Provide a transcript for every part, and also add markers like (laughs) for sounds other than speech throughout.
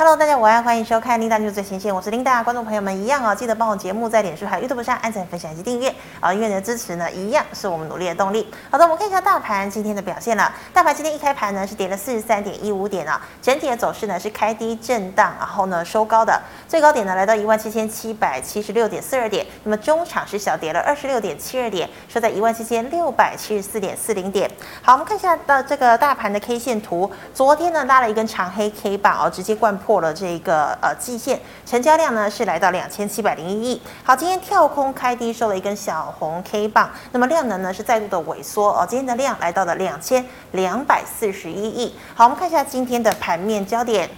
Hello，大家午安，欢迎收看 Linda News 最新鲜，我是 Linda，观众朋友们一样哦，记得帮我节目在脸书还有 YouTube 上按赞、分享以及订阅啊，因为你的支持呢，一样是我们努力的动力。好的，我们看一下大盘今天的表现了。大盘今天一开盘呢是跌了四十三点一五点啊，整体的走势呢是开低震荡，然后呢收高的，最高点呢来到一万七千七百七十六点四二点，那么中场是小跌了二十六点七二点，收在一万七千六百七十四点四零点。好，我们看一下的这个大盘的 K 线图，昨天呢拉了一根长黑 K 棒哦，直接灌了这个。呃，季线成交量呢是来到两千七百零一亿。好，今天跳空开低收了一根小红 K 棒，那么量能呢是再度的萎缩哦。今天的量来到了两千两百四十一亿。好，我们看一下今天的盘面焦点。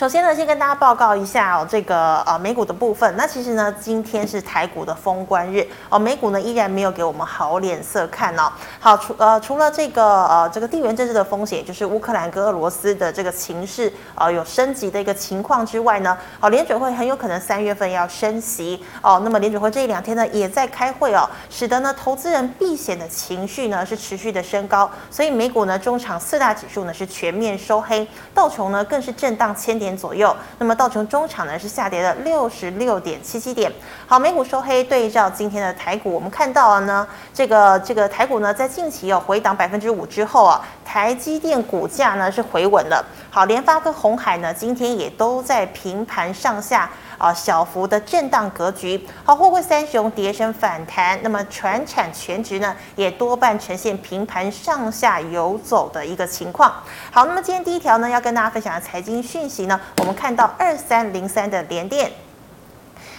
首先呢，先跟大家报告一下哦，这个呃美股的部分。那其实呢，今天是台股的封关日哦，美股呢依然没有给我们好脸色看哦。好，除呃除了这个呃这个地缘政治的风险，就是乌克兰跟俄罗斯的这个情势呃有升级的一个情况之外呢，哦联准会很有可能三月份要升息哦。那么联准会这一两天呢也在开会哦，使得呢投资人避险的情绪呢是持续的升高，所以美股呢中场四大指数呢是全面收黑，道琼呢更是震荡千点左右，那么道琼中场呢是下跌了六十六点七七点。好，美股收黑，对照今天的台股，我们看到了呢，这个这个台股呢在近期有回档百分之五之后啊，台积电股价呢是回稳了。好，联发跟鸿海呢今天也都在平盘上下。啊，小幅的震荡格局。好，货柜三雄跌升反弹，那么船产权值呢，也多半呈现平盘上下游走的一个情况。好，那么今天第一条呢，要跟大家分享的财经讯息呢，我们看到二三零三的联电。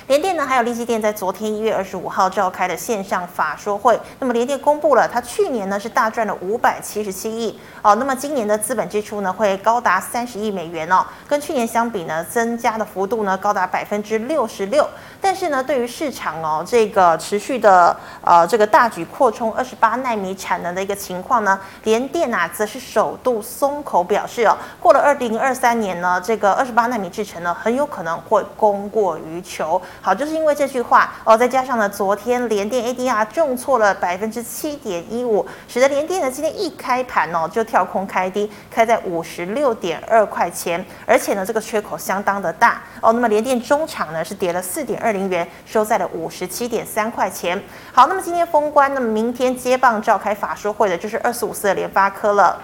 联电呢，还有利基电在昨天一月二十五号召开的线上法说会。那么联电公布了，它去年呢是大赚了五百七十七亿哦。那么今年的资本支出呢会高达三十亿美元哦，跟去年相比呢，增加的幅度呢高达百分之六十六。但是呢，对于市场哦，这个持续的呃这个大举扩充二十八纳米产能的一个情况呢，联电啊则是首度松口表示哦，过了二零二三年呢，这个二十八纳米制程呢很有可能会供过于求。好，就是因为这句话哦，再加上呢，昨天联电 ADR 重挫了百分之七点一五，使得联电呢今天一开盘哦就跳空开低，开在五十六点二块钱，而且呢这个缺口相当的大哦。那么联电中场呢是跌了四点二零元，收在了五十七点三块钱。好，那么今天封关，那么明天接棒召开法说会的就是二十五四的联发科了。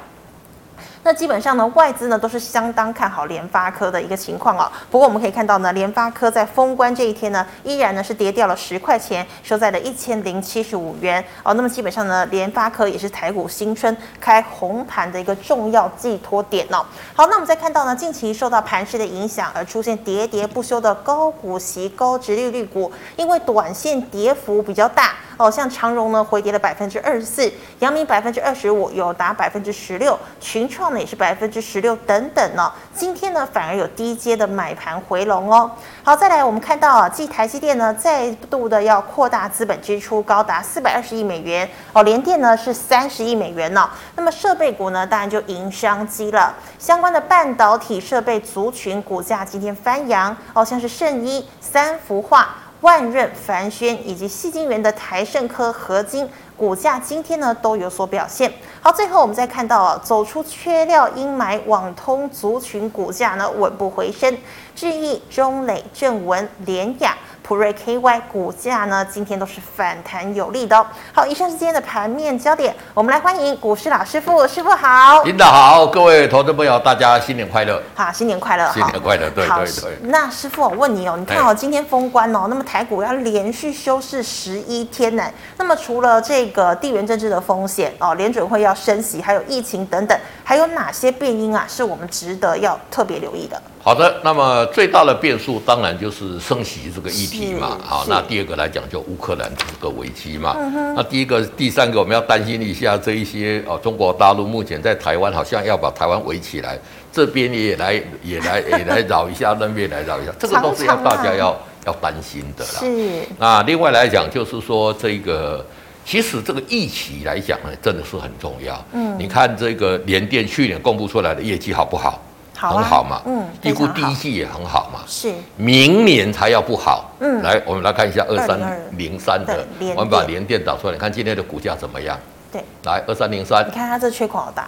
那基本上呢，外资呢都是相当看好联发科的一个情况哦。不过我们可以看到呢，联发科在封关这一天呢，依然呢是跌掉了十块钱，收在了一千零七十五元哦。那么基本上呢，联发科也是台股新春开红盘的一个重要寄托点哦。好，那我们再看到呢，近期受到盘势的影响而出现喋喋不休的高股息、高值利率股，因为短线跌幅比较大。哦，像长荣呢回跌了百分之二十四，阳明百分之二十五，友达百分之十六，群创也是百分之十六等等呢。今天呢反而有低阶的买盘回笼哦。好，再来我们看到啊，继台积电呢再度的要扩大资本支出，高达四百二十亿美元哦，联电呢是三十亿美元呢。那么设备股呢当然就迎商机了，相关的半导体设备族群股价今天翻扬哦，像是圣一、三福化。万润、凡轩以及细晶圆的台盛科、合金股价今天呢都有所表现。好，最后我们再看到啊，走出缺料阴霾，网通族群股价呢稳步回升，智易、中磊、正文、联雅。普瑞 KY 股价呢，今天都是反弹有力的哦。好，以上是今天的盘面焦点，我们来欢迎股市老师傅，师傅好，领导好，各位投资朋友，大家新年快乐。好，新年快乐，新年快乐，对对对。那师傅，我问你哦，你看哦，今天封关哦，那么台股要连续休市十一天呢，那么除了这个地缘政治的风险哦，联准会要升息，还有疫情等等，还有哪些变因啊，是我们值得要特别留意的？好的，那么最大的变数当然就是升息这个议题嘛。好，那第二个来讲就乌克兰这个危机嘛。嗯、那第一个、第三个我们要担心一下这一些哦，中国大陆目前在台湾好像要把台湾围起来，这边也来也来也来扰一下，那边来扰一下，这个都是要大家要要担心的啦。是。那另外来讲就是说这个，其实这个预期来讲呢，真的是很重要。嗯。你看这个联电去年公布出来的业绩好不好？好啊、很好嘛，嗯，第一季第一季也很好嘛，是，明年才要不好，嗯，来，我们来看一下二三零三的，我们把联电导出来，你看今天的股价怎么样？对，来二三零三，你看它这缺口好大，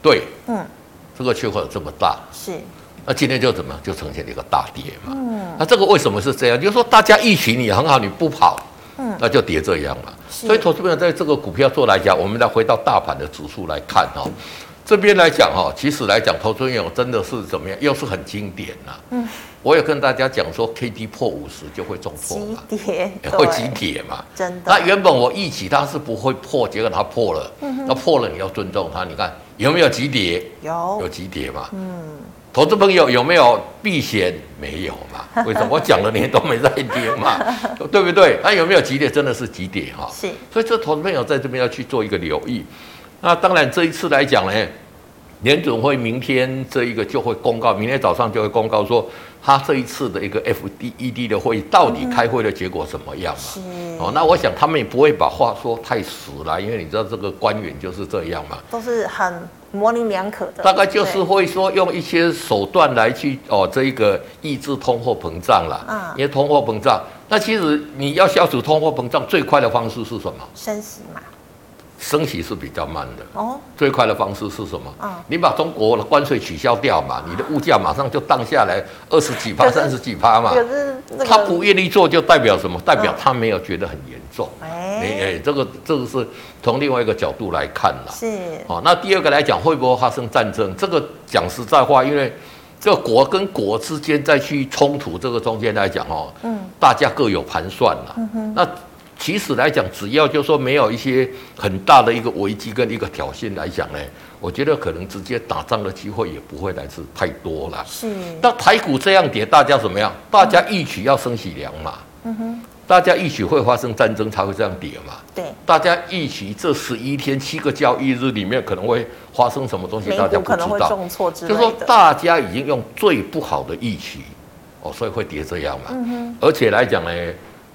对，嗯，这个缺口有这么大，是，那今天就怎么就呈现了一个大跌嘛。嗯，那这个为什么是这样？就是说大家预期你很好，你不跑，嗯，那就跌这样嘛。所以投资朋友在这个股票做来讲，我们再回到大盘的指数来看哦。这边来讲哈，其实来讲，投资朋友真的是怎么样？又是很经典呐。嗯，我也跟大家讲说，K D 破五十就会中破嘛，急跌 (laughs) 会急跌嘛。真的。那原本我预期它是不会破，结果它破了。嗯，那破了你要尊重它。你看有没有急跌？有，有急跌嘛。嗯。投资朋友有没有避险？没有嘛？(laughs) 为什么？我讲了你都没在听嘛？(laughs) 对不对？那有没有急跌？真的是急跌哈。是。所以这投资朋友在这边要去做一个留意。那当然，这一次来讲呢，联准会明天这一个就会公告，明天早上就会公告说，他这一次的一个 F D E D 的会议到底开会的结果怎么样嘛？哦，那我想他们也不会把话说太死了，因为你知道这个官员就是这样嘛，都是很模棱两可的。大概就是会说用一些手段来去哦，这一个抑制通货膨胀了。嗯，因为通货膨胀，那其实你要消除通货膨胀最快的方式是什么？升息嘛。升息是比较慢的哦，最快的方式是什么？啊，你把中国的关税取消掉嘛，你的物价马上就荡下来二十几趴、三十几趴嘛。可是他不愿意做，就代表什么？代表他没有觉得很严重。哎哎，这个这个是从另外一个角度来看了。是哦，那第二个来讲，会不会发生战争？这个讲实在话，因为这个国跟国之间再去冲突，这个中间来讲哦，嗯，大家各有盘算了。嗯哼，那。其实来讲，只要就说没有一些很大的一个危机跟一个挑衅来讲呢，我觉得可能直接打仗的机会也不会来自太多了。是。那台股这样跌，大家怎么样？大家一起要升息两码。嗯哼。大家一起会发生战争才会这样跌嘛？对。大家一起这十一天七个交易日里面可能会发生什么东西？大家不知道。就是说大家已经用最不好的预期，哦，所以会跌这样嘛。嗯哼。而且来讲呢。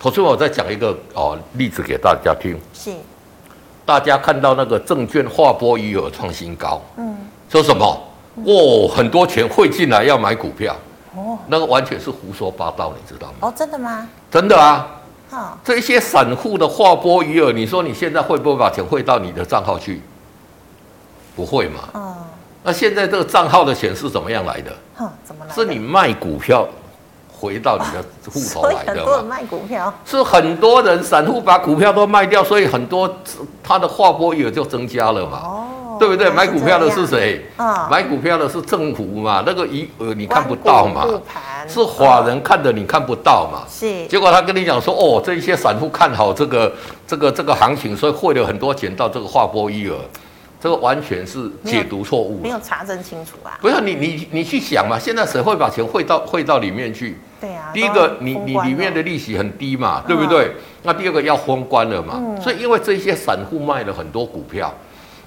我最后我再讲一个哦例子给大家听。是，大家看到那个证券划拨余额创新高，嗯，说什么？哦，很多钱汇进来要买股票，哦，那个完全是胡说八道，你知道吗？哦，真的吗？真的啊。好，这些散户的划拨余额，你说你现在会不会把钱汇到你的账号去？不会嘛。嗯。那现在这个账号的钱是怎么样来的？哼，怎么来的？是你卖股票。回到你的户头来的嘛？很多人卖股票，是很多人散户把股票都卖掉，所以很多他的划拨余额就增加了嘛。哦，对不对？买股票的是谁？啊，买股票的是政府嘛？那个一呃你看不到嘛？是法人看的，你看不到嘛？是。结果他跟你讲说，哦，这些散户看好这个这个这个行情，所以汇了很多钱到这个划拨余额。这个完全是解读错误，没有查证清楚啊！不是你你你去想嘛，现在谁会把钱汇到汇到里面去？对啊，第一个你你里面的利息很低嘛，对不对？那第二个要封关了嘛，所以因为这些散户卖了很多股票，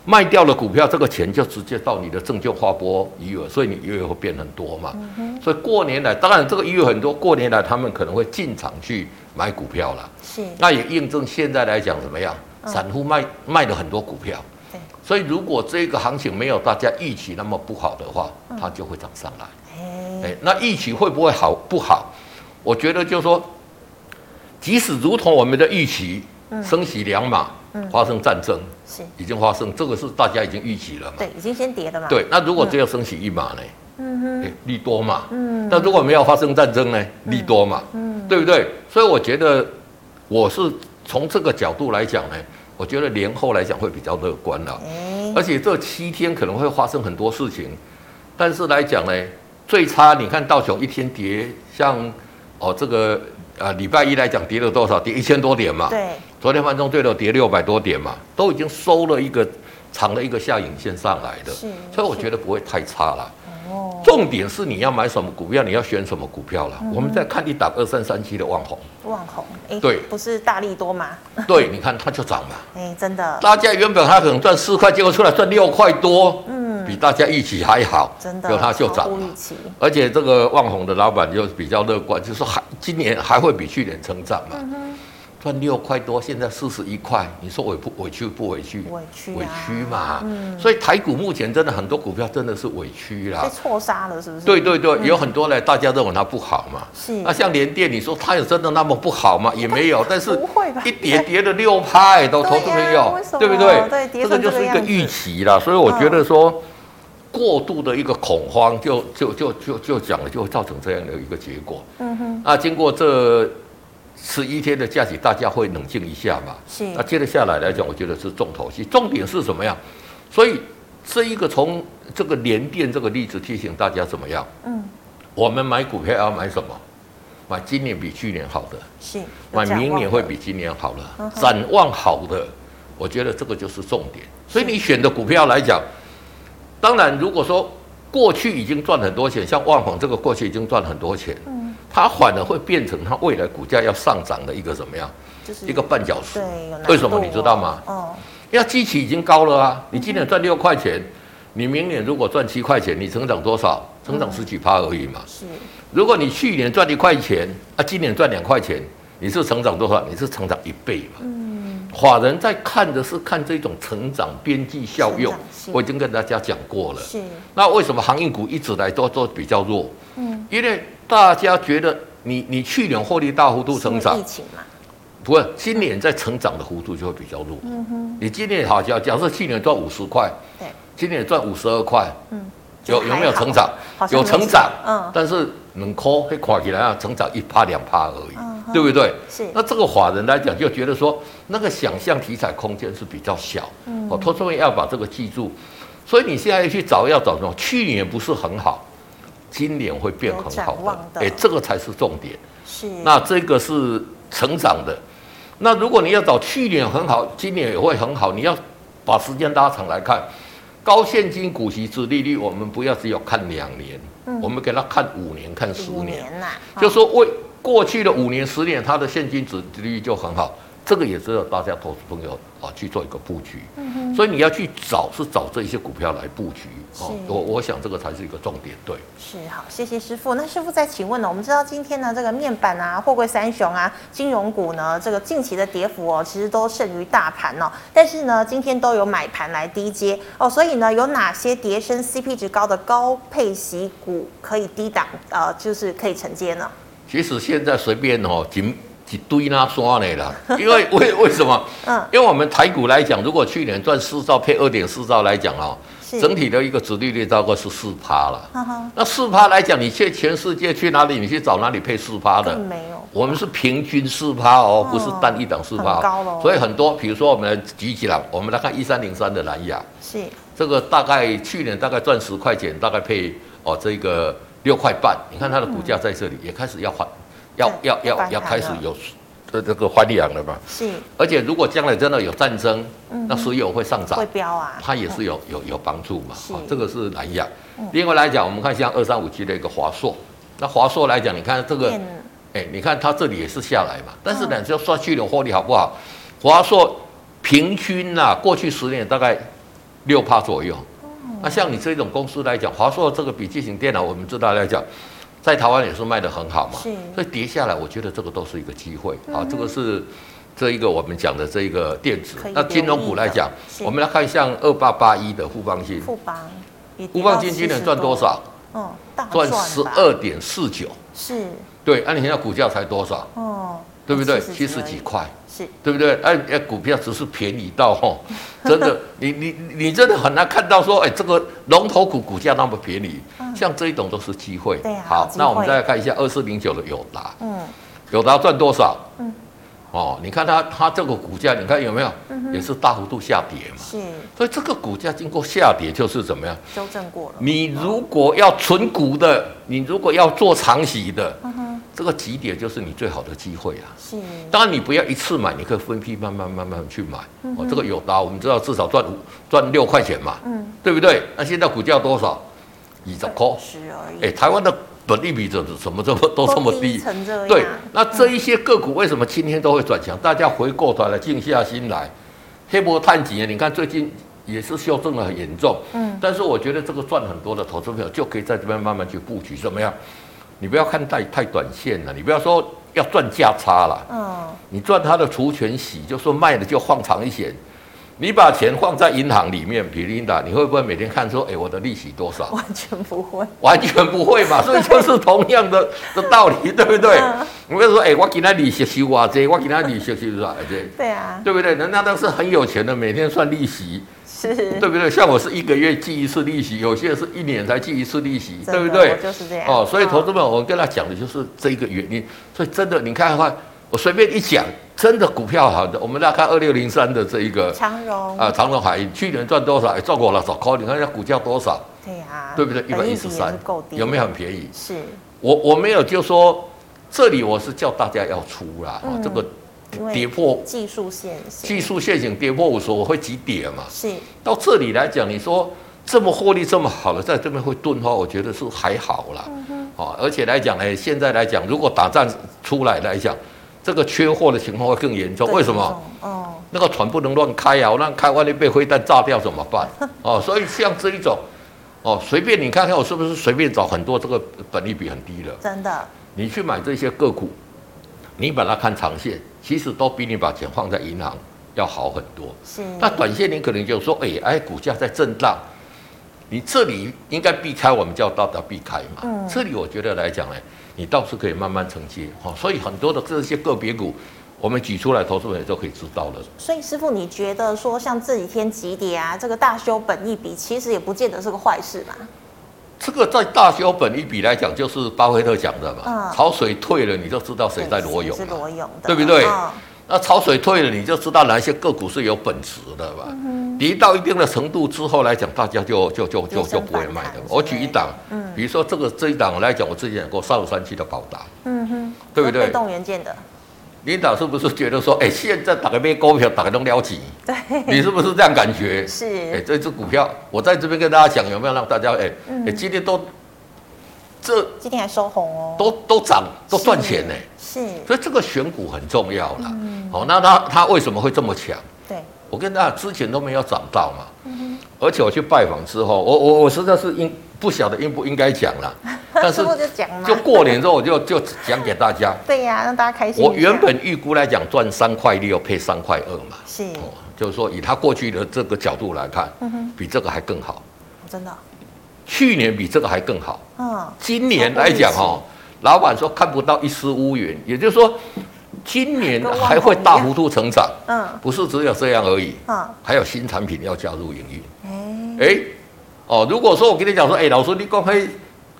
卖掉了股票，这个钱就直接到你的证券划拨余额，所以你余额会变很多嘛。所以过年来，当然这个余额很多，过年来他们可能会进场去买股票了。是，那也印证现在来讲怎么样？散户卖卖了很多股票。所以，如果这个行情没有大家预期那么不好的话，它就会涨上来。哎，那预期会不会好不好？我觉得就是说，即使如同我们的预期，升息两码，发生战争，是已经发生，这个是大家已经预期了嘛？对，已经先跌了嘛？对，那如果只有升息一码呢？嗯哼，利多嘛？嗯，那如果没有发生战争呢？利多嘛？嗯，对不对？所以我觉得，我是从这个角度来讲呢。我觉得年后来讲会比较乐观了，而且这七天可能会发生很多事情，但是来讲呢，最差你看道琼一天跌，像哦这个呃礼拜一来讲跌了多少？跌一千多点嘛。对。昨天盘中最多跌六百多点嘛，都已经收了一个长的一个下影线上来的，所以我觉得不会太差了。重点是你要买什么股票，你要选什么股票了。嗯、我们再看一档二三三七的旺宏，旺宏，哎，对，不是大力多吗？(laughs) 对，你看它就涨了，哎，真的。大家原本它可能赚四块，结果出来赚六块多，嗯，比大家预期还好，真的，就它就涨了。而且这个旺宏的老板就比较乐观，就是说还今年还会比去年成长嘛。嗯赚六块多，现在四十一块，你说委不委屈不委屈？委屈，委屈嘛。嗯，所以台股目前真的很多股票真的是委屈啦，被错杀了，是不是？对对对，有很多呢，大家认为它不好嘛。是。那像联电，你说它有真的那么不好吗？也没有，(laughs) 但是不会吧一跌跌了六派都投资 (laughs) 朋友，对不对？对，这个就是一个预期啦。所以我觉得说，过度的一个恐慌就，就就就就就讲了，就会造成这样的一个结果。嗯哼。那经过这十一天的假期，大家会冷静一下嘛？是。那接着下来来讲，我觉得是重头戏，重点是什么样？所以这一个从这个联电这个例子提醒大家怎么样？嗯。我们买股票要买什么？买今年比去年好的。是。买明年会比今年好了，展望好的，我觉得这个就是重点。所以你选的股票来讲。当然，如果说过去已经赚很多钱，像万宏这个过去已经赚很多钱，嗯，它反而会变成它未来股价要上涨的一个怎么样？就是一个绊脚石。对，为什么你知道吗？哦，因为基期已经高了啊。你今年赚六块钱，你明年如果赚七块钱，你成长多少？成长十几趴而已嘛。是。如果你去年赚一块钱，啊，今年赚两块钱，你是成长多少？你是成长一倍嘛。嗯。法人在看的是看这种成长边际效用，我已经跟大家讲过了。是，那为什么航运股一直来都都比较弱？嗯，因为大家觉得你你去年获利大幅度成长，疫情嘛，不是，今年在成长的幅度就会比较弱。嗯哼，你今年好像假设去年赚五十块，对，今年赚五十二块，嗯，有有没有成长？有成长，嗯，但是能扣会垮起来啊，成长一趴两趴而已。对不对？是。那这个法人来讲，就觉得说那个想象题材空间是比较小。嗯。哦，投资人要把这个记住。所以你现在要去找，要找什么？去年不是很好，今年会变很好的。哎，这个才是重点。是。那这个是成长的。那如果你要找去年很好，今年也会很好，你要把时间拉长来看，高现金股息之利率，我们不要只有看两年，嗯，我们给他看五年，看十年。就说为。过去的五年、十年，它的现金值利率就很好，这个也值得大家投资朋友啊去做一个布局。所以你要去找是找这些股票来布局哦。我我想这个才是一个重点。对。是好，谢谢师傅。那师傅再请问呢？我们知道今天呢，这个面板啊、货柜三雄啊、金融股呢，这个近期的跌幅哦，其实都胜于大盘哦。但是呢，今天都有买盘来低接哦。所以呢，有哪些跌升 CP 值高的高配息股可以低档呃，就是可以承接呢？其实现在随便哦，几几堆那刷的啦，(laughs) 因为为为什么？嗯，因为我们台股来讲，如果去年赚四兆配二点四兆来讲哦，整体的一个殖利率大概是四趴了。那四趴来讲，你去全世界去哪里，你去找哪里配四趴的？没有。我们是平均四趴哦，不是单一档四趴。所以很多，比如说我们来举起来，我们来看一三零三的蓝牙。是。这个大概去年大概赚十块钱，大概配哦这个。六块半，你看它的股价在这里也开始要还，要要要要开始有这这个还量了吧？是。而且如果将来真的有战争，那石油会上涨，会飙啊，它也是有有有帮助嘛。是。这个是南亚。另外来讲，我们看像二三五七的一个华硕，那华硕来讲，你看这个，哎，你看它这里也是下来嘛，但是呢，就算去年获利好不好？华硕平均呐，过去十年大概六趴左右。那像你这种公司来讲，华硕这个笔记型电脑，我们知道来讲，在台湾也是卖的很好嘛。是。所以跌下来，我觉得这个都是一个机会啊。这个是这一个我们讲的这一个电子。那金融股来讲，我们来看像二八八一的富邦金。富邦。富邦金今年赚多少？嗯，赚十二点四九。是。对，那你现在股价才多少？哦。对不对？七十几块。是对不对？哎哎，股票只是便宜到吼，(laughs) 真的，你你你真的很难看到说，哎，这个龙头股股价那么便宜，像这一种都是机会。对啊。好，那我们再来看一下二四零九的友达。嗯。友达赚多少？嗯。哦，你看它它这个股价，你看有没有？也是大幅度下跌嘛。是。所以这个股价经过下跌，就是怎么样？修正过了。你如果要存股的，你如果要做长期的。这个几点就是你最好的机会啊！是，当然你不要一次买，你可以分批慢慢慢慢去买。嗯、哦，这个友达我们知道至少赚五赚六块钱嘛，嗯，对不对？那现在股价多少？二十块，十而已。哎，台湾的本利比怎么怎么这么都这么低？对，那这一些个股为什么今天都会转强？嗯、大家回过头来静下心来，黑波探几年？你看最近也是修正的很严重，嗯，但是我觉得这个赚很多的投资朋友就可以在这边慢慢去布局，怎么样？你不要看太太短线了，你不要说要赚价差了。嗯，你赚它的除权息，就说卖了就放长一些。你把钱放在银行里面，比琳达，你会不会每天看说，哎、欸，我的利息多少？完全不会，完全不会嘛。(laughs) 所以就是同样的的道理，对不对？嗯、你不要说，哎、欸，我给他利息收啊，这我给他利息收啊，这。对啊，对不对？人家都是很有钱的，每天算利息。是，对不对？像我是一个月记一次利息，有些是一年才记一次利息，对不对？就是这样。哦，所以投资们，我跟他讲的就是这个原因。所以真的，你看的话，我随便一讲，真的股票好的，我们来看二六零三的这一个长荣啊，长荣海运去年赚多少？赚过了少块，你看人家股价多少？对呀，对不对？一百一十三，有没有很便宜？是。我我没有就说这里我是叫大家要出啦，哦，这个。跌破技术线型，技术线型跌破五十，我会急跌嘛？是到这里来讲，你说这么获利这么好了，在这边会钝化，我觉得是还好啦。嗯哼，哦，而且来讲呢，现在来讲，如果打仗出来来讲，这个缺货的情况会更严重。为什么？哦，那个船不能乱开啊，乱开万一被飞弹炸掉怎么办？(laughs) 哦，所以像这一种，哦，随便你看看，我是不是随便找很多这个本利比很低的？真的，你去买这些个股，你把它看长线。其实都比你把钱放在银行要好很多。是，那短线你可能就说，哎哎，股价在震荡，你这里应该避开，我们叫大家避开嘛。嗯，这里我觉得来讲呢，你倒是可以慢慢承接哈。所以很多的这些个别股，我们举出来，投资人都可以知道了。所以师傅，你觉得说像这几天急跌啊，这个大修本一比，其实也不见得是个坏事嘛？这个在大修本一比来讲，就是巴菲特讲的嘛。嗯。潮水退了，你就知道谁在裸泳。是裸泳的。对不对？嗯。那潮水退了，你就知道哪些个股是有本质的吧？嗯。跌到一定的程度之后来讲，大家就就就就就不会卖的。我举一档，嗯，比如说这个这一档来讲，我之前讲过三五三七的宝达。嗯哼。对不对？被动元件的。领导是不是觉得说，哎，现在打个咩股票，打个都了急？对，你是不是这样感觉？是。哎，这支股票，我在这边跟大家讲，有没有让大家哎哎，今天都这今天还收红哦，都都涨，都赚钱呢。是。所以这个选股很重要了。嗯。好，那它它为什么会这么强？对。我跟大家之前都没有涨到嘛。嗯。而且我去拜访之后，我我我实在是应不晓得应不应该讲了。(laughs) 但是就过年之后我就就讲给大家。对呀，让大家开心。我原本预估来讲赚三块六配三块二嘛。是。哦，就是说以他过去的这个角度来看，比这个还更好。真的。去年比这个还更好。嗯。今年来讲哦，老板说看不到一丝乌云，也就是说，今年还会大幅度成长。嗯。不是只有这样而已。嗯。还有新产品要加入营运。哎。哎。哦，如果说我跟你讲说，哎，老师你讲嘿。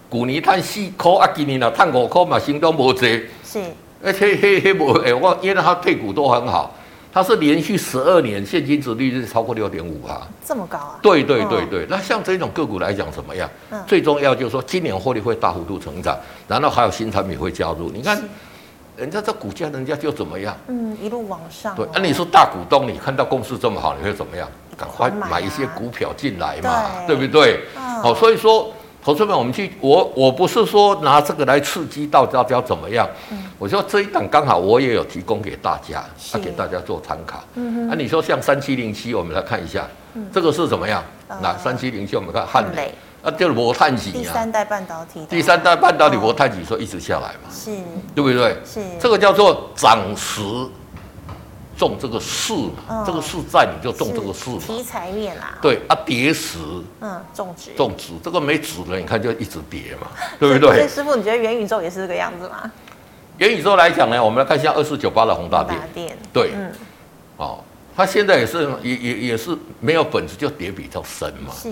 去年赚四块啊，今年啊赚五块嘛，心都无济。是，而且嘿嘿无哎，我因为他配股都很好，他是连续十二年现金值利率超过六点五啊，这么高啊？对对对对，哦、那像这种个股来讲怎么样？嗯、最重要就是说今年获利会大幅度成长，然后还有新产品会加入。你看，是人家这股价人家就怎么样？嗯，一路往上、哦。对，那、啊、你说大股东，你看到公司这么好，你会怎么样？赶快买一些股票进来嘛，对，对不对？好、哦，所以说。投资们，我们去，我我不是说拿这个来刺激到大家怎么样，嗯、我说这一档刚好我也有提供给大家，是啊，给大家做参考。嗯哼，啊，你说像三七零七，我们来看一下，嗯、这个是怎么样？那三七零七，我们看汉磊，啊，就是摩碳几啊，第三代半导体，第三代半导体摩碳几说一直下来嘛，是，对不对？是，这个叫做涨时。中这个势嘛，哦、这个势在你就中这个势嘛。题材面啊。对啊，跌时，嗯，种植，种植，这个没纸了，你看就一直跌嘛，(laughs) 对不对？师傅，你觉得元宇宙也是这个样子吗？元宇宙来讲呢，我们来看一下二四九八的宏达电。对，嗯，哦，它现在也是也也也是没有本质，就跌比较深嘛。是。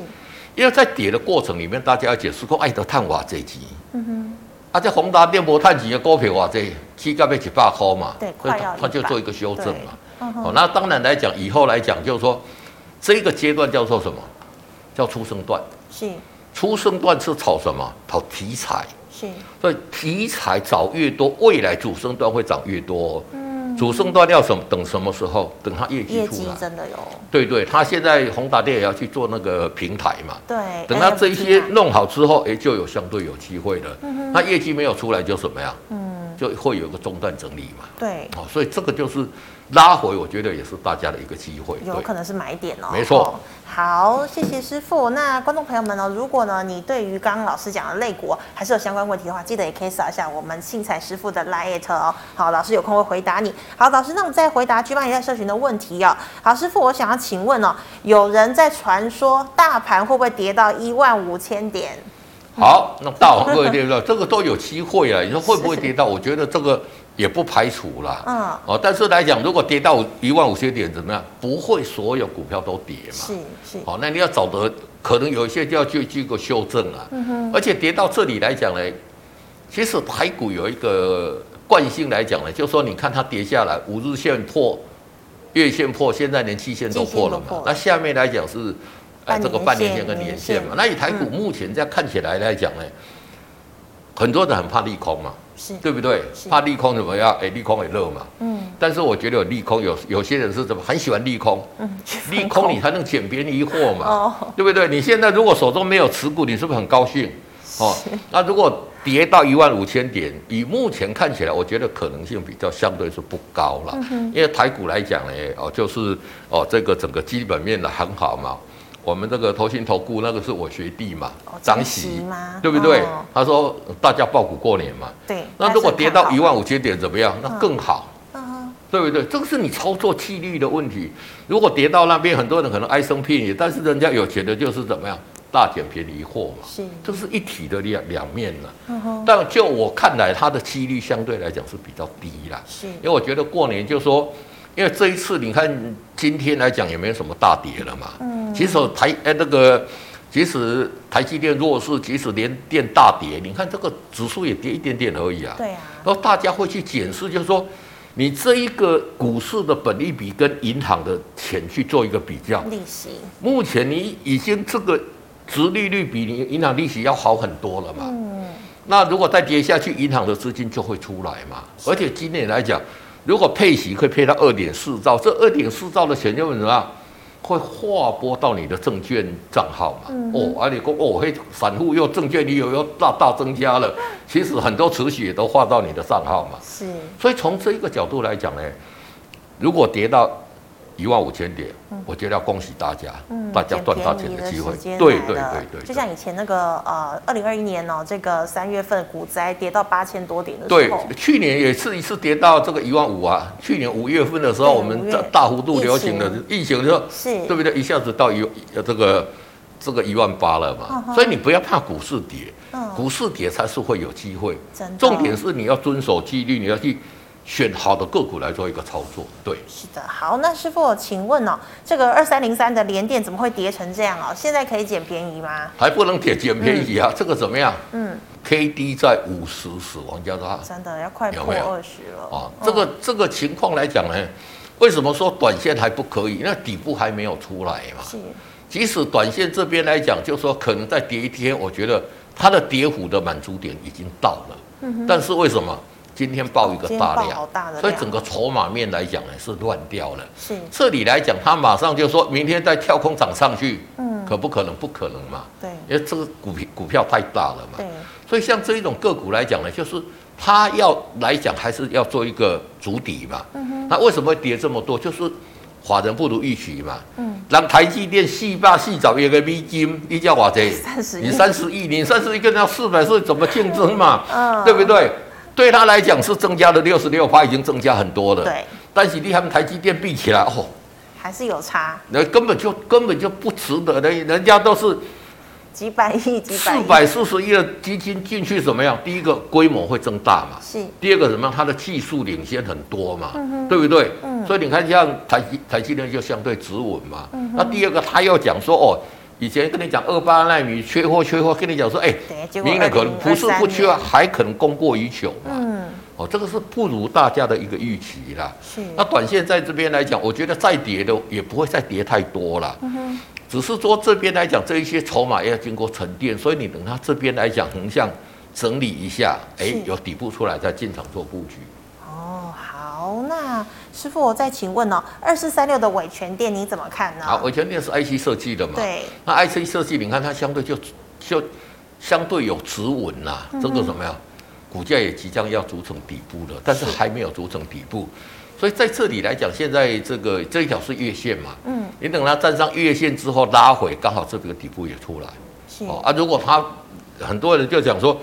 因为在跌的过程里面，大家要解释过爱德探瓦这机。嗯哼。啊，这宏达电波探几的股票哇，这起价要几百块嘛，对，所以他就做一个修正嘛。哦，那当然来讲，以后来讲就是说，这个阶段叫做什么？叫出生段。是。出生段是炒什么？炒题材。是。所以题材找越多，未来主升段会涨越多。嗯。主升段要什么？等什么时候？等它业绩出来。真的有。对对，他现在宏达电也要去做那个平台嘛。对。等他这一些弄好之后，哎，就有相对有机会了。嗯。那业绩没有出来就什么呀？嗯。就会有个中断整理嘛。对。哦，所以这个就是。拉回，我觉得也是大家的一个机会，有可能是买点哦。没错、哦。好，谢谢师傅。那观众朋友们呢？如果呢，你对于刚刚老师讲的类股还是有相关问题的话，记得也可以扫一下我们信彩师傅的 LINE 哦。好，老师有空会回答你。好，老师，那我们再回答也在社群的问题哦。好，师傅，我想要请问哦，有人在传说大盘会不会跌到一万五千点？好，那大盘会跌到？(laughs) 这个都有机会啊。你说会不会跌到？我觉得这个。也不排除啦。嗯，哦，但是来讲，如果跌到一万五千点怎么样？不会所有股票都跌嘛。是是。好，那你要找的可能有一些就要去去个修正啊。嗯哼。而且跌到这里来讲呢，其实台股有一个惯性来讲呢，就是说你看它跌下来，五日线破，月线破，现在连期线都破了嘛。那下面来讲是。哎，这个半年线跟年线嘛，那以台股目前这样看起来来讲呢，嗯、很多人很怕利空嘛，是对不对？怕利空怎么样？哎，利空也热嘛。嗯。但是我觉得有利空，有有些人是怎么很喜欢利空？嗯。利空你才能捡便宜货嘛。哦。对不对？你现在如果手中没有持股，你是不是很高兴？哦。那如果跌到一万五千点，以目前看起来，我觉得可能性比较相对是不高了。嗯、因为台股来讲呢，哦，就是哦，这个整个基本面的很好嘛。我们这个投信投顾那个是我学弟嘛，张喜，对不对？他说大家抱股过年嘛。对。那如果跌到一万五千点怎么样？那更好，对不对？这个是你操作纪律的问题。如果跌到那边，很多人可能唉声叹气，但是人家有钱的就是怎么样，大捡便宜货嘛。是。这是一体的两两面了。但就我看来，它的几率相对来讲是比较低啦。是。因为我觉得过年就说。因为这一次你看今天来讲也没有什么大跌了嘛，嗯，其实台哎那个，即使台积电弱势，即使连电大跌，你看这个指数也跌一点点而已啊，对啊，然后大家会去检视，就是说你这一个股市的本利比跟银行的钱去做一个比较，利息，目前你已经这个殖利率比你银行利息要好很多了嘛，嗯，那如果再跌下去，银行的资金就会出来嘛，而且今年来讲。如果配息可以配到二点四兆，这二点四兆的钱就怎么样？会划拨到你的证券账号嘛？嗯、哦，而且哦，嘿，散户又证券利又又大大增加了，其实很多持续也都划到你的账号嘛。是，所以从这一个角度来讲呢，如果跌到。一万五千点，我觉得要恭喜大家，嗯、大家赚大钱的机会。对对对对，就像以前那个呃，二零二一年哦，这个三月份股灾跌到八千多点的时候，对，去年也是一次跌到这个一万五啊。去年五月份的时候，我们大大幅度流行的疫情的时候，是，对不对？一下子到一这个这个一万八了嘛。嗯、所以你不要怕股市跌，嗯、股市跌才是会有机会。重点是你要遵守纪律，你要去。选好的个股来做一个操作，对，是的，好，那师傅，请问哦，这个二三零三的联电怎么会跌成这样哦？现在可以捡便宜吗？还不能捡捡便宜啊，嗯、这个怎么样？嗯，K D 在五十死亡交叉，真的要快破二十了啊！这个这个情况来讲呢，为什么说短线还不可以？那底部还没有出来嘛。是，即使短线这边来讲，就说可能再跌一天，我觉得它的跌幅的满足点已经到了。嗯，但是为什么？今天爆一个大量，所以整个筹码面来讲呢是乱掉了。是这里来讲，他马上就说明天再跳空涨上去，嗯，可不可能？不可能嘛。对，因为这个股票股票太大了嘛。对，所以像这一种个股来讲呢，就是它要来讲还是要做一个主底嘛。嗯哼。那为什么会跌这么多？就是法人不如预期嘛。嗯。让台积电细霸细找一个美金，一叫我这三十亿，你三十亿，你三十亿跟他四百是怎么竞争嘛？嗯，对不对？对他来讲是增加了六十六趴，已经增加很多了。对，但是你他们台积电比起来，哦，还是有差。那根本就根本就不值得的，人家都是几百亿、几百四百四十亿的基金进去怎么样？第一个规模会增大嘛？是。第二个怎么样？它的技术领先很多嘛？嗯哼。对不对？嗯。所以你看，像台积台积电就相对止稳嘛。嗯。那第二个，他又讲说，哦。以前跟你讲二八纳米缺货缺货，跟你讲说，哎，明年可能不是不缺，还可能供过于求嘛。嗯，哦，这个是不如大家的一个预期啦。是。那短线在这边来讲，我觉得再跌的也不会再跌太多了。嗯。只是说这边来讲，这一些筹码要经过沉淀，所以你等它这边来讲横向整理一下，哎，有底部出来再进场做布局。哦，好，那。师傅，我再请问哦，二四三六的伟诠电你怎么看呢？啊，伟诠电是 IC 设计的嘛？对。那 IC 设计，你看它相对就就相对有止稳呐、啊。这个怎么样？股价也即将要组成底部了，但是还没有组成底部，所以在这里来讲，现在这个这一条是月线嘛？嗯。你等它站上月线之后拉回，刚好这个底部也出来。是。啊，如果它很多人就讲说，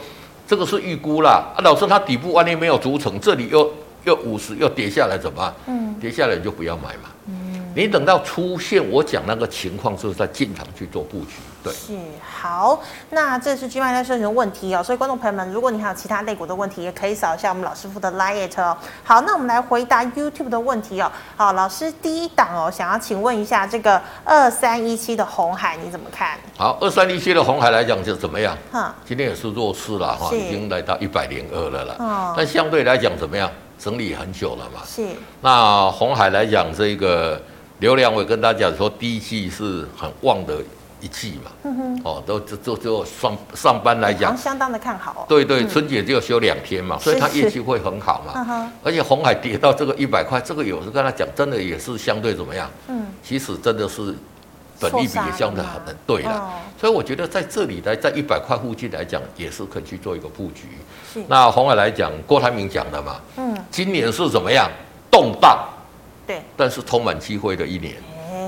这个是预估啦。啊，老师，它底部万一没有组成，这里又。又五十又跌下来怎么办？嗯，跌下来你就不要买嘛。嗯，你等到出现我讲那个情况，之后再进场去做布局。对，是好。那这是 GMoney 在社群的问题哦，所以观众朋友们，如果你还有其他类股的问题，也可以扫一下我们老师傅的 LINE 哦。好，那我们来回答 YouTube 的问题哦。好，老师第一档哦，想要请问一下这个二三一七的红海你怎么看？好，二三一七的红海来讲就怎么样？哈，今天也是弱势了哈，已经来到一百零二了啦。哦，但相对来讲怎么样？整理很久了嘛。是。那红海来讲，这个流量我跟大家讲说，第一季是很旺的。一季嘛，嗯哼，哦，都就就就上上班来讲，相当的看好。对对，春节就休两天嘛，所以它业绩会很好嘛。而且红海跌到这个一百块，这个有时跟他讲，真的也是相对怎么样？嗯，其实真的是本利比也相对很对了。所以我觉得在这里来，在一百块附近来讲，也是可以去做一个布局。那红海来讲，郭台铭讲的嘛，嗯，今年是怎么样？动荡，对，但是充满机会的一年。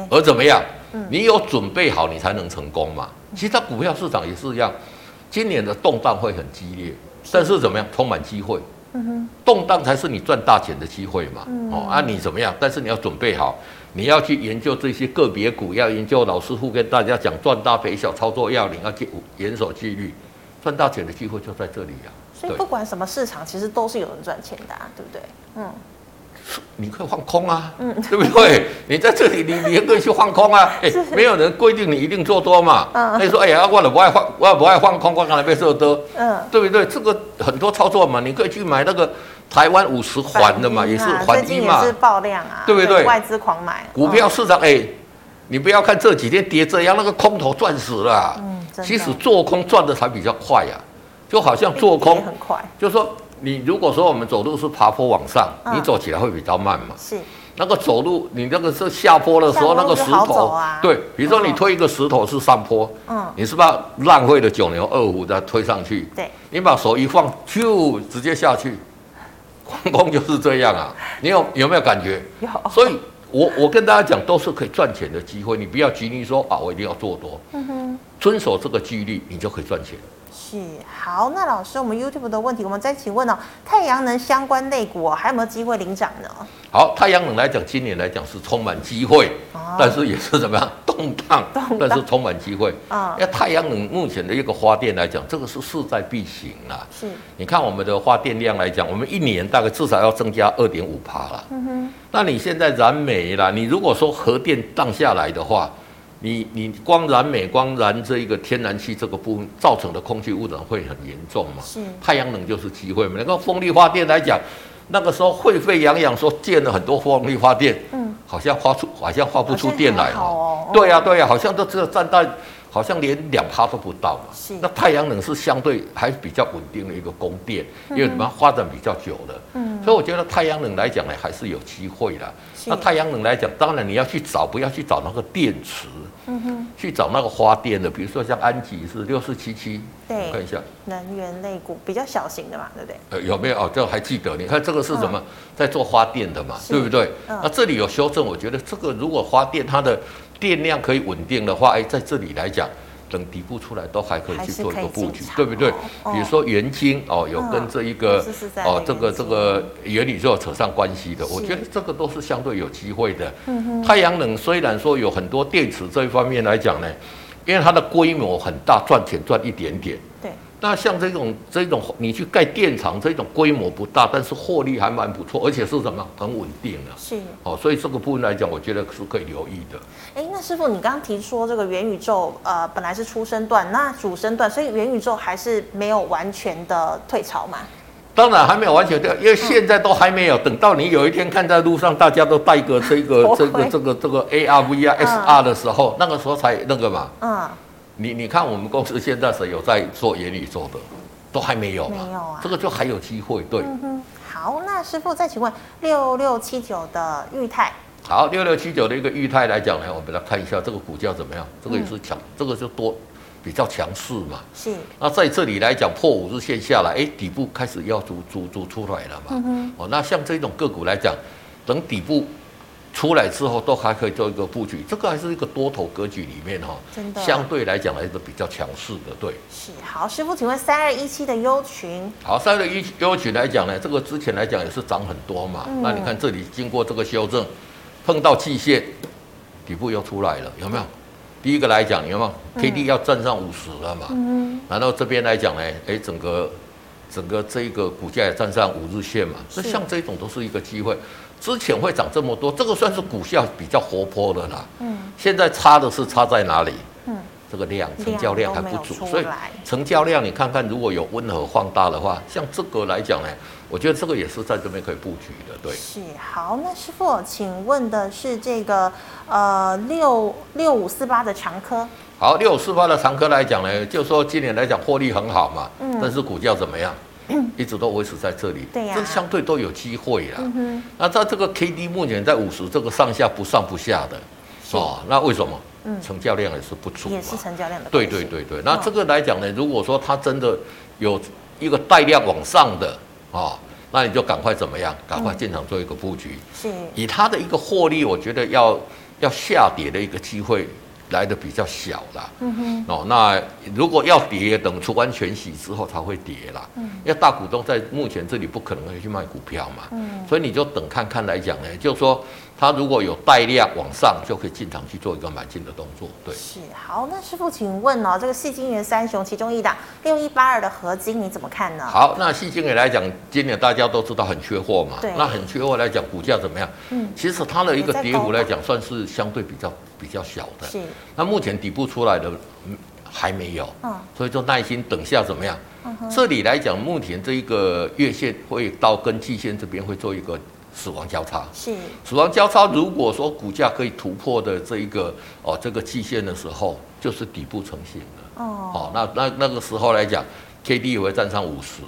而怎么样？你有准备好，你才能成功嘛。其实它股票市场也是一样，今年的动荡会很激烈，但是怎么样，充满机会。动荡才是你赚大钱的机会嘛。哦，啊，你怎么样？但是你要准备好，你要去研究这些个别股，要研究老师傅跟大家讲赚大赔小操作要领，要去严守纪律，赚大钱的机会就在这里呀。所以不管什么市场，其实都是有人赚钱的，对不对？嗯。你可以放空啊，嗯，对不对？你在这里，你你也可以去放空啊。(laughs) 哎，没有人规定你一定做多嘛。嗯，那你说，哎呀，我都不爱放，我也不爱放空，我刚才被做多。嗯，对不对？这个很多操作嘛，你可以去买那个台湾五十环的嘛，也是环一嘛，也是爆量啊，对不对？外资狂买股票市场，哎，你不要看这几天跌这样，那个空头赚死了。嗯，其实做空赚的才比较快呀，就好像做空很快，就说。你如果说我们走路是爬坡往上，你走起来会比较慢嘛？是。那个走路，你那个是下坡的时候，那个石头，对，比如说你推一个石头是上坡，嗯，你是不是浪费了九牛二虎再推上去？对。你把手一放，就直接下去，空空就是这样啊。你有有没有感觉？有。所以我我跟大家讲，都是可以赚钱的机会，你不要急于说啊，我一定要做多。嗯哼。遵守这个纪律，你就可以赚钱。是好，那老师，我们 YouTube 的问题，我们再请问哦，太阳能相关类股还有没有机会领涨呢？好，太阳能来讲，今年来讲是充满机会，哦、但是也是怎么样动荡，但是充满机会啊。因为太阳能目前的一个发电来讲，这个是势在必行啊。是，你看我们的发电量来讲，我们一年大概至少要增加二点五趴了。嗯哼，那你现在燃煤啦，你如果说核电降下来的话。你你光燃煤光燃这一个天然气这个部分造成的空气污染会很严重嘛？是太阳能就是机会嘛？那个风力发电来讲，那个时候沸沸扬扬说建了很多风力发电，嗯，好像发出好像发不出电来哦。对呀对呀，好像都只有占到。好像连两趴都不到嘛，是那太阳能是相对还比较稳定的一个供电，因为什么发展比较久的，嗯，所以我觉得太阳能来讲呢，还是有机会的。那太阳能来讲，当然你要去找，不要去找那个电池，嗯哼，去找那个花店的，比如说像安吉是六四七七，对，看一下能源类股比较小型的嘛，对不对？呃，有没有哦？这还记得？你看这个是什么？嗯、在做花店的嘛，对不对？嗯、那这里有修正，我觉得这个如果花店它的。电量可以稳定的话，哎，在这里来讲，等底部出来都还可以去做一个布局，对不对？哦、比如说元晶哦，有跟这一个、嗯、哦，这个这个元宇宙扯上关系的，我觉得这个都是相对有机会的。太阳能虽然说有很多电池这一方面来讲呢，因为它的规模很大，赚钱赚一点点。对。那像这种这种，你去盖电厂，这种规模不大，但是获利还蛮不错，而且是什么很稳定的。是哦，所以这个部分来讲，我觉得是可以留意的。哎，那师傅，你刚刚提说这个元宇宙，呃，本来是出生段，那主升段，所以元宇宙还是没有完全的退潮嘛？当然还没有完全退，因为现在都还没有。等到你有一天看在路上，大家都带个这个这个这个这个 AR、VR、SR 的时候，那个时候才那个嘛。嗯。你你看，我们公司现在是有在做元宇宙的，都还没有嘛？没有啊，这个就还有机会。对，嗯哼。好，那师傅再请问六六七九的裕泰。好，六六七九的一个裕泰来讲呢，我们来看一下这个股价怎么样？这个也是强，嗯、这个就多比较强势嘛。是。那在这里来讲，破五日线下来，哎，底部开始要逐逐逐出来了嘛。嗯哼。哦，那像这种个股来讲，等底部。出来之后都还可以做一个布局，这个还是一个多头格局里面哈，真的相对来讲还是比较强势的，对。是好，师傅，请问三二一七的优群。好，三二一优群来讲呢，这个之前来讲也是涨很多嘛，嗯、那你看这里经过这个修正，碰到季线底部又出来了，有没有？第一个来讲，你看嘛，K D 要站上五十了嘛，嗯，然后这边来讲呢，哎，整个整个这个股价也站上五日线嘛，那像这种都是一个机会。之前会涨这么多，这个算是股价比较活泼的啦。嗯，现在差的是差在哪里？嗯，这个量成交量还不足，所以成交量你看看，如果有温和放大的话，像这个来讲呢，我觉得这个也是在这边可以布局的。对，是好。那师傅，请问的是这个呃六六五四八的长科。好，六五四八的长科来讲呢，就说今年来讲获利很好嘛，嗯，但是股价怎么样？一直都维持在这里，对呀、啊，这相对都有机会啦。嗯、那在这个 K D 目前在五十，这个上下不上不下的，哦，那为什么？嗯，成交量也是不足，也是成交量的。对对对对，那这个来讲呢，如果说它真的有一个带量往上的啊，那你就赶快怎么样？赶快进场做一个布局。是，以它的一个获利，我觉得要要下跌的一个机会。来的比较小啦，嗯哼，哦，那如果要跌，等出完全息之后才会跌啦，嗯，因为大股东在目前这里不可能会去卖股票嘛，嗯，所以你就等看看来讲呢，就是说。它如果有带量往上，就可以进场去做一个买进的动作。对，是好。那师傅，请问哦，这个细晶圆三雄其中一档六一八二的合金，你怎么看呢？好，那细晶圆来讲，今年大家都知道很缺货嘛。对。那很缺货来讲，股价怎么样？嗯，其实它的一个跌幅来讲，算是相对比较比较小的。是。那目前底部出来的还没有。嗯。所以就耐心等下怎么样？这里来讲，目前这一个月线会到跟季线这边会做一个。死亡交叉是死亡交叉。如果说股价可以突破的这一个哦，这个季线的时候，就是底部成型了哦。哦，那那那个时候来讲，K D 也会站上五十。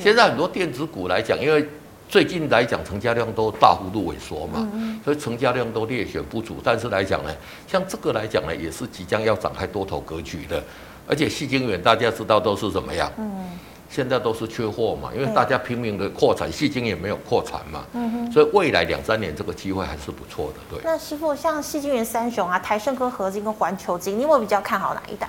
现在很多电子股来讲，因为最近来讲成交量都大幅度萎缩嘛，所以成交量都略显不足。但是来讲呢，像这个来讲呢，也是即将要展开多头格局的。而且矽晶圆大家知道都是怎么样？嗯。现在都是缺货嘛，因为大家拼命的扩产，细晶也没有扩产嘛，嗯哼，所以未来两三年这个机会还是不错的，对。那师傅，像细晶圆三雄啊，台盛科、合金跟环球晶，你有没有比较看好哪一档？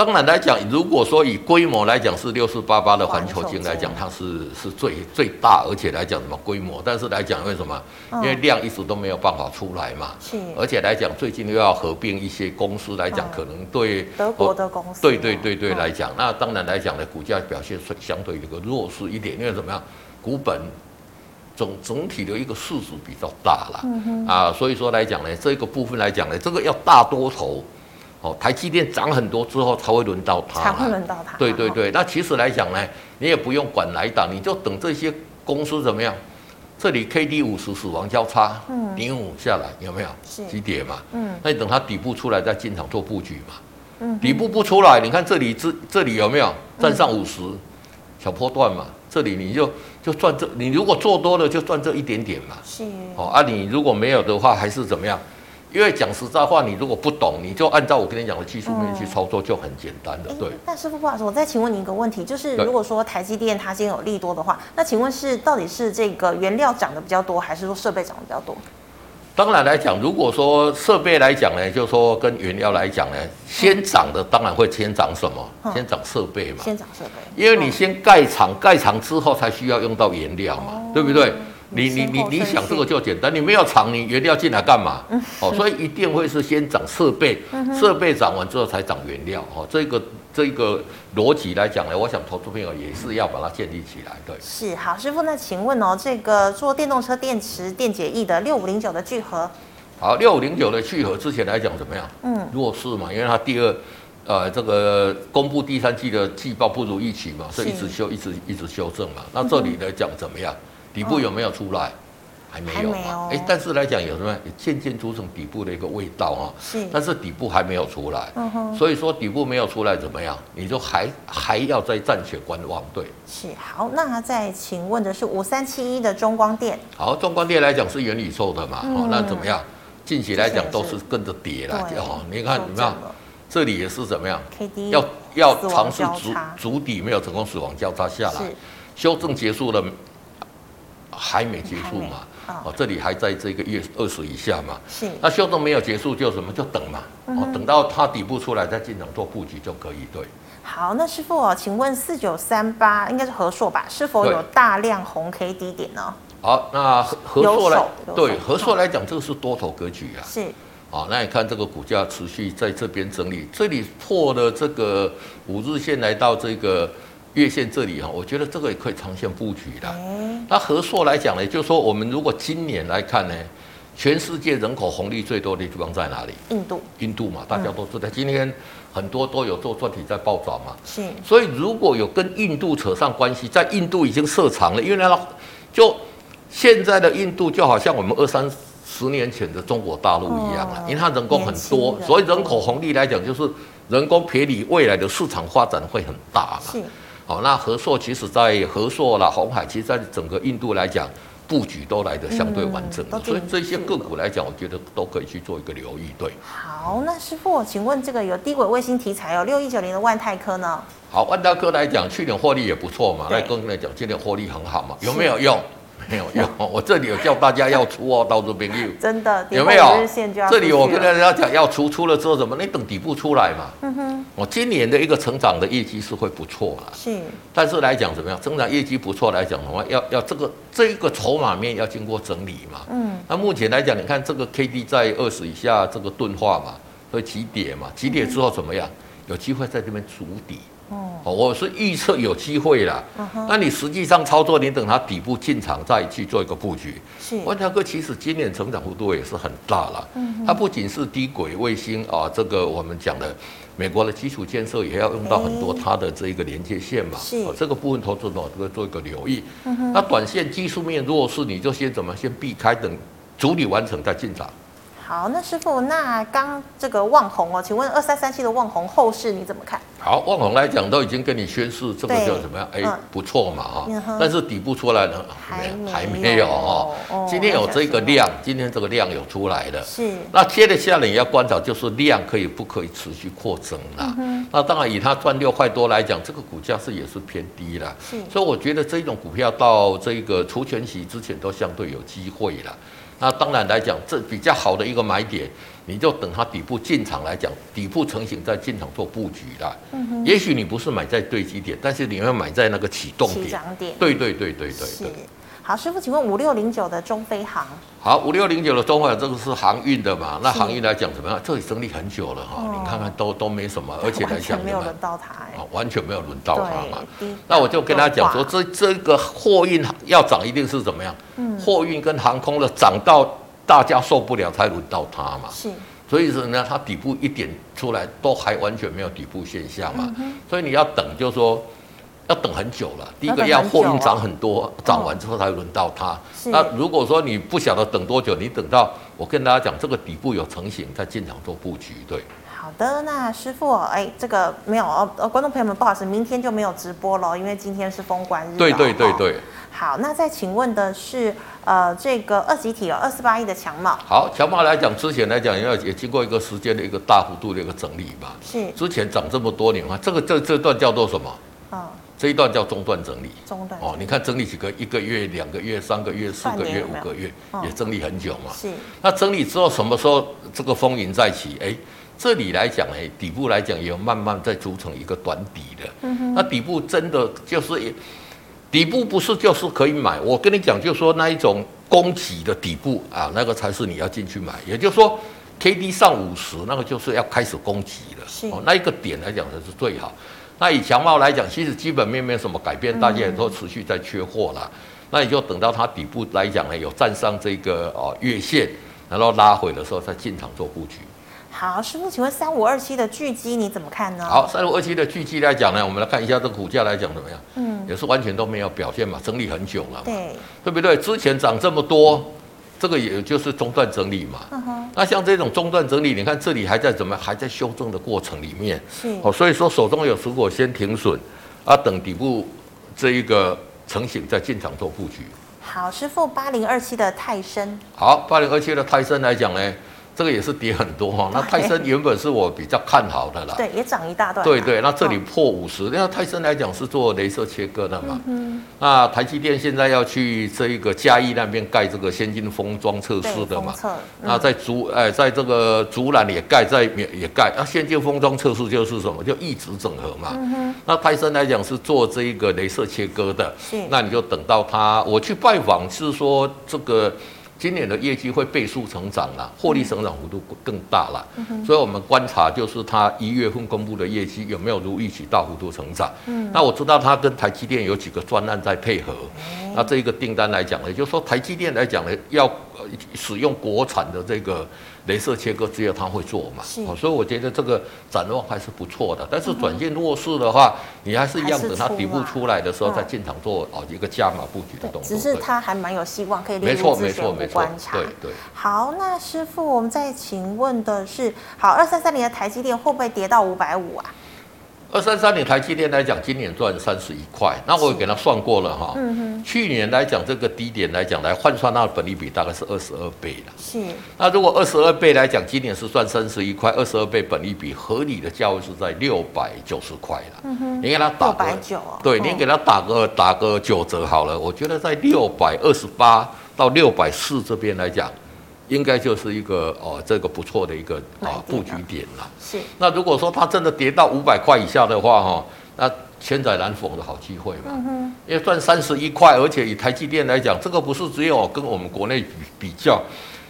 当然来讲，如果说以规模来讲是六四八八的环球金来讲，它是是最最大，而且来讲什么规模，但是来讲为什么？因为量一直都没有办法出来嘛。是。而且来讲，最近又要合并一些公司来讲，可能对德国的公司。对对对对，来讲，那当然来讲呢，股价表现相对有个弱势一点，因为怎么样？股本总总体的一个市值比较大了。嗯哼。啊，所以说来讲呢，这个部分来讲呢，这个要大多头。哦，台积电涨很多之后才会轮到它，才会轮到它。对对对，那其实来讲呢，你也不用管哪一档，你就等这些公司怎么样。这里 K D 五十死亡交叉，嗯，零五下来有没有？是急跌嘛？嗯，那你等它底部出来再进场做布局嘛。嗯，底部不出来，你看这里这这里有没有站上五十、嗯、小波段嘛？这里你就就赚这，你如果做多了就赚这一点点嘛。是。哦，啊，你如果没有的话，还是怎么样？因为讲实在话，你如果不懂，你就按照我跟你讲的技术面去操作就很简单的。对。但师傅不好意思，我再请问你一个问题，就是如果说台积电它今天有利多的话，那请问是到底是这个原料涨得比较多，还是说设备涨得比较多？当然来讲，如果说设备来讲呢，就是说跟原料来讲呢，先涨的当然会先涨什么？先涨设备嘛。先涨设备。因为你先盖厂，盖厂之后才需要用到原料嘛，对不对？你你你你想这个就简单，你没有厂，你原料进来干嘛？哦，所以一定会是先涨设备，设备涨完之后才涨原料。哦，这个这个逻辑来讲呢，我想投资朋友也是要把它建立起来。对，是好师傅。那请问哦，这个做电动车电池电解液的六五零九的聚合，好，六五零九的聚合之前来讲怎么样？嗯，弱势嘛，因为它第二呃这个公布第三季的季报不如预期嘛，所以一直修一直一直修正嘛。那这里来讲怎么样？底部有没有出来？哦、还没有嘛？哎，但是来讲有什么也？渐渐组成底部的一个味道啊。是。但是底部还没有出来。嗯哼。所以说底部没有出来怎么样？你就还还要再暂且观望。对。是好，那再请问的是五三七一的中光电。好，中光电来讲是元宇宙的嘛？嗯、哦，那怎么样？近期来讲都是跟着跌了。哦，你看怎么样？这里也是怎么样要要尝试主主底，没有成功，死亡交叉下来，修正结束了。还没结束嘛？哦，这里还在这个月二十以下嘛？是。那修正没有结束，就什么？就等嘛。哦，等到它底部出来再进场做布局就可以。对。好，那师傅哦，请问四九三八应该是和硕吧？是否有大量红 K 低点呢？好，那和和硕来对和硕来讲，这个是多头格局啊。是。啊，那你看这个股价持续在这边整理，这里破了这个五日线，来到这个月线这里哈，我觉得这个也可以长线布局的。那和硕来讲呢，就是说我们如果今年来看呢，全世界人口红利最多的地方在哪里？印度。印度嘛，大家都知道，今天很多都有做专题在报道嘛。是。所以如果有跟印度扯上关系，在印度已经设厂了，因为呢就现在的印度就好像我们二三。十年前的中国大陆一样了，因为它人工很多，所以人口红利来讲，就是人工赔你未来的市场发展会很大嘛。好，那和硕其实在和硕啦、红海，其实在整个印度来讲，布局都来的相对完整，所以这些个股来讲，我觉得都可以去做一个留意。对，好，那师傅，请问这个有低轨卫星题材哦，六一九零的万泰科呢？好，万泰科来讲，去年获利也不错嘛，那跟来讲，今年获利很好嘛，有没有用？没有用，(laughs) 我这里有叫大家要出哦，(laughs) 到这边有真的有没有？这里我跟大家讲要出，出了之后怎么？你等底部出来嘛。(laughs) 嗯哼。我今年的一个成长的业绩是会不错的。是。但是来讲怎么样？成长业绩不错来讲的话，要要这个这一个筹码面要经过整理嘛。嗯。那目前来讲，你看这个 K D 在二十以下这个钝化嘛，会起跌嘛？起跌之后怎么样？有机会在这边筑底。哦，我是预测有机会啦。那你实际上操作，你等它底部进场再去做一个布局。是，万泰科其实今年成长幅度也是很大了。嗯，它不仅是低轨卫星啊，这个我们讲的美国的基础建设也要用到很多它的这一个连接线嘛。是，这个部分投资者都会做一个留意。嗯，那短线技术面弱势，你就先怎么先避开，等主理完成再进场。好，那师傅，那刚这个旺宏哦，请问二三三七的旺宏后市你怎么看？好，旺宏来讲都已经跟你宣示这个叫怎么样？哎，不错嘛哈，但是底部出来呢，还还没有哦。今天有这个量，今天这个量有出来的。是。那接着下来你要观察，就是量可以不可以持续扩增啦？嗯那当然以它赚六块多来讲，这个股价是也是偏低了。是。所以我觉得这种股票到这个除权息之前都相对有机会了。那当然来讲，这比较好的一个买点，你就等它底部进场来讲，底部成型再进场做布局啦。嗯哼。也许你不是买在对基点，但是你要买在那个启动点。起涨点。对对对对对。是。好，师傅，请问五六零九的中飞航。好，五六零九的中飞航，这个是航运的嘛？那航运来讲怎么样？这里整理很久了哈，你看看都都没什么，而且来讲完全没有轮到它，完全没有轮到它嘛。那我就跟他讲说，这这个货运要涨，一定是怎么样？嗯，货运跟航空的涨到大家受不了才轮到它嘛。是，所以说呢，它底部一点出来都还完全没有底部现象嘛。所以你要等，就是说。要等很久了。第一个要货运涨很多，涨完之后才轮到它。那如果说你不晓得等多久，你等到我跟大家讲这个底部有成型，再进场做布局。对，好的，那师傅，哎，这个没有哦，呃观众朋友们，不好意思，明天就没有直播了，因为今天是封关日。对对对对。好，那再请问的是，呃，这个二级体有二四八亿的强茂。好，强茂来讲，之前来讲，要也经过一个时间的一个大幅度的一个整理吧。是。之前涨这么多年啊，这个这这段叫做什么？嗯。这一段叫中段整理，中段哦，你看整理几个，一个月、两个月、三个月、四个月、五个月，也整理很久嘛。是。那整理之后，什么时候这个风云再起？哎，这里来讲，哎，底部来讲也有慢慢在组成一个短底的。嗯哼。那底部真的就是，底部不是就是可以买？我跟你讲，就是说那一种攻击的底部啊，那个才是你要进去买。也就是说，K D 上五十，那个就是要开始攻击了。是。哦，那一个点来讲才是最好。那以强茂来讲，其实基本面没有什么改变，大家也都持续在缺货了。那你就等到它底部来讲呢，有站上这个哦月线，然后拉回的时候再进场做布局。好，师傅，请问三五二七的巨基你怎么看呢？好，三五二七的巨基来讲呢，我们来看一下这个股价来讲怎么样？嗯，也是完全都没有表现嘛，整理很久了。对，对不对？之前涨这么多。这个也就是中段整理嘛，那像这种中段整理，你看这里还在怎么还在修正的过程里面，是哦，所以说手中有持股先停损，啊，等底部这一个成型再进场做布局。好，师傅八零二七的泰森。好，八零二七的泰森来讲呢。这个也是跌很多哈，那泰森原本是我比较看好的啦，对，也涨一大段。对对，那这里破五十，那泰森来讲是做镭射切割的嘛，嗯，那台积电现在要去这一个嘉义那边盖这个先进封装测试的嘛，那在竹哎，在这个竹南也盖，在也盖，那先进封装测试就是什么？就一直整合嘛，嗯那泰森来讲是做这一个镭射切割的，是，那你就等到他，我去拜访是说这个。今年的业绩会倍数成长了，获利成长幅度更大了。嗯、所以我们观察就是它一月份公布的业绩有没有如预期大幅度成长。嗯，那我知道它跟台积电有几个专案在配合。嗯、那这一个订单来讲呢，就是说台积电来讲呢，要使用国产的这个。雷射切割只有他会做嘛，是所以我觉得这个展望还是不错的。但是转进弱势的话，嗯、你还是一样等它底部出来的时候再进场做哦一个加码布局的动作。只是它还蛮有希望可以列入自选观察。对对。好，那师傅，我们再请问的是，好，二三三零的台积电会不会跌到五百五啊？二三三零台积电来讲，今年赚三十一块，那我也给他算过了哈。嗯哼。去年来讲，这个低点来讲，来换算它的本利比大概是二十二倍了。是。那如果二十二倍来讲，今年是赚三十一块，二十二倍本利比合理的价位是在六百九十块了。嗯哼。你给他打个九，对，你给他打个打个九折好了。我觉得在六百二十八到六百四这边来讲。应该就是一个哦，这个不错的一个啊布局点了。是。那如果说它真的跌到五百块以下的话，哈，那千载难逢的好机会嘛。嗯哼。因为赚三十一块，而且以台积电来讲，这个不是只有跟我们国内比比较，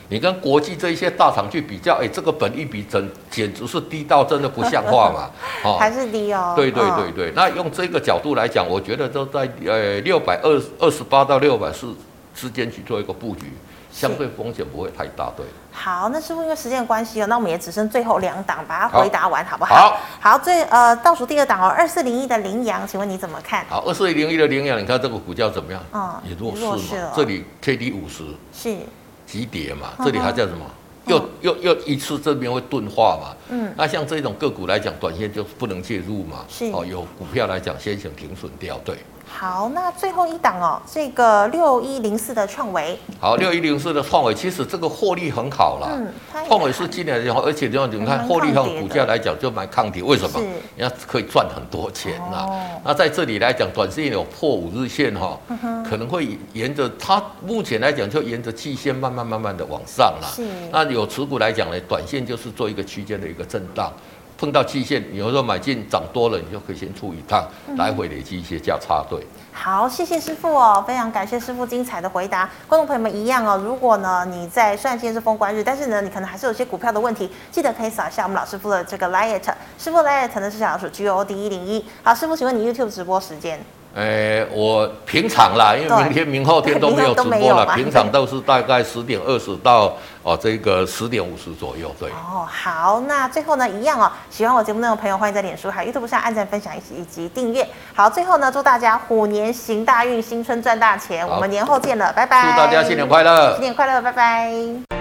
你跟国际这一些大厂去比较，哎，这个本一比真简直是低到真的不像话嘛。(laughs) 哦。还是低哦。对对对对，那用这个角度来讲，我觉得都在呃六百二二十八到六百四之间去做一个布局。相对风险不会太大，对。好，那师傅因为时间关系哦，那我们也只剩最后两档，把它回答完好，不好？好，好，最呃倒数第二档哦，二四零一的羚羊，请问你怎么看？好，二四零一的羚羊，你看这个股价怎么样？嗯，也弱势嘛。这里 K D 五十是急跌嘛？这里还叫什么？嗯、又又又一次这边会钝化嘛？嗯，那像这种个股来讲，短线就不能介入嘛？是哦，有股票来讲，先行停损掉，对。好，那最后一档哦，这个六一零四的创维。好，六一零四的创维，其实这个获利很好了。嗯，创维是今年的，而且这样你看获利和股价来讲就蛮抗跌。为什么？人家可以赚很多钱呐。哦、那在这里来讲，短线有破五日线哈，嗯、可能会沿着它目前来讲就沿着季线慢慢慢慢的往上了。是。那有持股来讲呢，短线就是做一个区间的一个震荡。碰到期限，你有时候买进涨多了，你就可以先出一趟，来回累积一些价差。对，好，谢谢师傅哦，非常感谢师傅精彩的回答。观众朋友们一样哦，如果呢你在虽然今天是封关日，但是呢你可能还是有些股票的问题，记得可以扫一下我们老师傅的这个 liet，师傅 liet 呢是小老鼠 G O D 一零一。好，师傅，请问你 YouTube 直播时间？呃，我平常啦，因为明天、明后天都没有直播了，平常都是大概十点二十到哦这个十点五十左右，对。哦，好，那最后呢，一样哦，喜欢我节目内容的朋友，欢迎在脸书还有 YouTube 上按赞、分享以及订阅。好，最后呢，祝大家虎年行大运，新春赚大钱，我们年后见了，拜拜。祝大家新年快乐，新年快乐，拜拜。